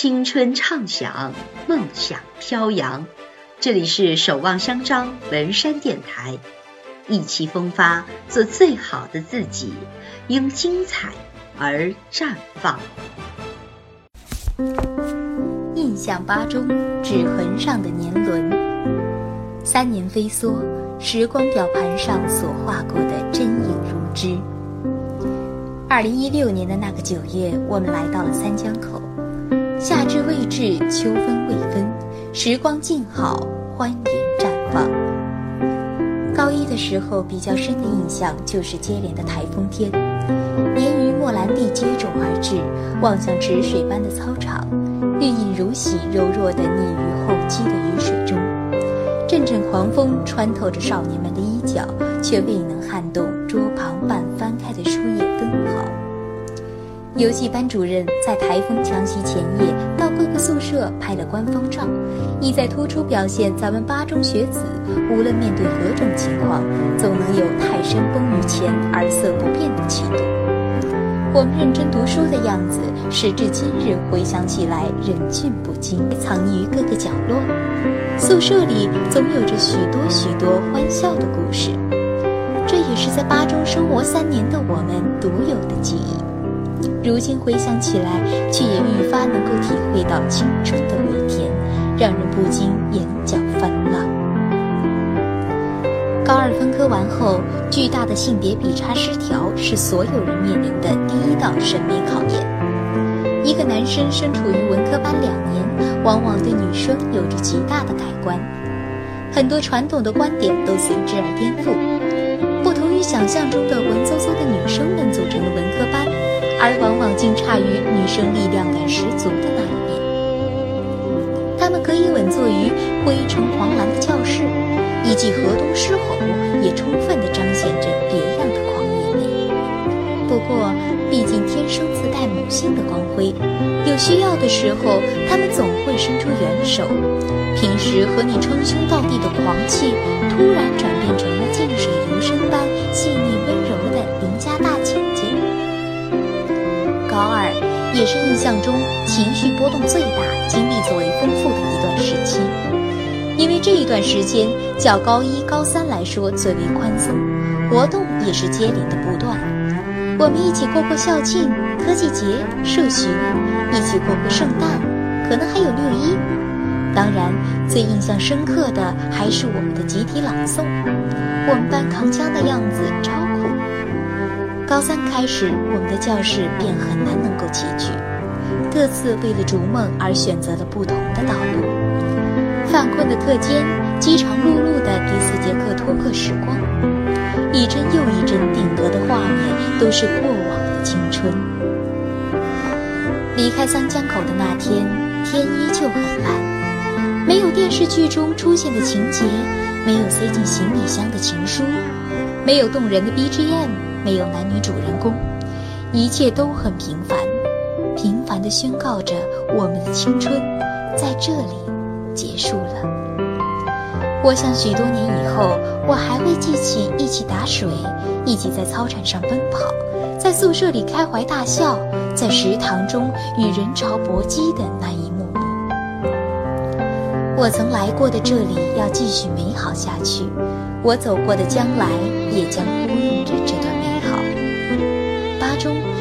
青春畅想，梦想飘扬。这里是守望相张文山电台，意气风发，做最好的自己，因精彩而绽放。印象吧中指痕上的年轮，三年飞梭，时光表盘上所画过的真影如织。二零一六年的那个九月，我们来到了三江口。是，秋分未分，时光静好，欢颜绽放。高一的时候，比较深的印象就是接连的台风天，年鱼莫兰蒂接踵而至，望向止水般的操场，绿影如洗，柔弱的溺于厚积的雨水中。阵阵狂风穿透着少年们的衣角，却未能撼动桌旁半翻开的书页分毫。游戏班主任在台风强袭前夜到各拍了官方照，意在突出表现咱们八中学子无论面对何种情况，总能有泰山崩于前而色不变的气度。我们认真读书的样子，时至今日回想起来忍俊不禁，藏匿于各个角落。宿舍里总有着许多许多欢笑的故事，这也是在八中生活三年的我们独有的记忆。如今回想起来，却也愈发能够体会到青春的微甜，让人不禁眼角泛浪。高二分科完后，巨大的性别比差失调是所有人面临的第一道审美考验。一个男生身处于文科班两年，往往对女生有着极大的改观，很多传统的观点都随之而颠覆。不同于想象中的文绉绉竟差于女生力量感十足的那一面。她们可以稳坐于灰橙黄蓝的教室，以及河东狮吼，也充分地彰显着别样的狂野美。不过，毕竟天生自带母性的光辉，有需要的时候，她们总会伸出援手。平时和你称兄道弟的狂气，突然转变成了静水流深般细腻也是印象中情绪波动最大、经历最为丰富的一段时期，因为这一段时间较高一、高三来说最为宽松，活动也是接连的不断。我们一起过过校庆、科技节、社巡，一起过过圣诞，可能还有六一。当然，最印象深刻的还是我们的集体朗诵，我们班扛枪的样子超。高三开始，我们的教室便很难能够齐聚，各自为了逐梦而选择了不同的道路。犯困的课间，饥肠辘辘的第四节课托课时光，一帧又一帧定格的画面，都是过往的青春。离开三江口的那天，天依旧很蓝，没有电视剧中出现的情节，没有塞进行李箱的情书，没有动人的 BGM。没有男女主人公，一切都很平凡，平凡的宣告着我们的青春在这里结束了。我想许多年以后，我还会记起一起打水，一起在操场上奔跑，在宿舍里开怀大笑，在食堂中与人潮搏击的那一幕。我曾来过的这里要继续美好下去，我走过的将来也将呼应着这段。中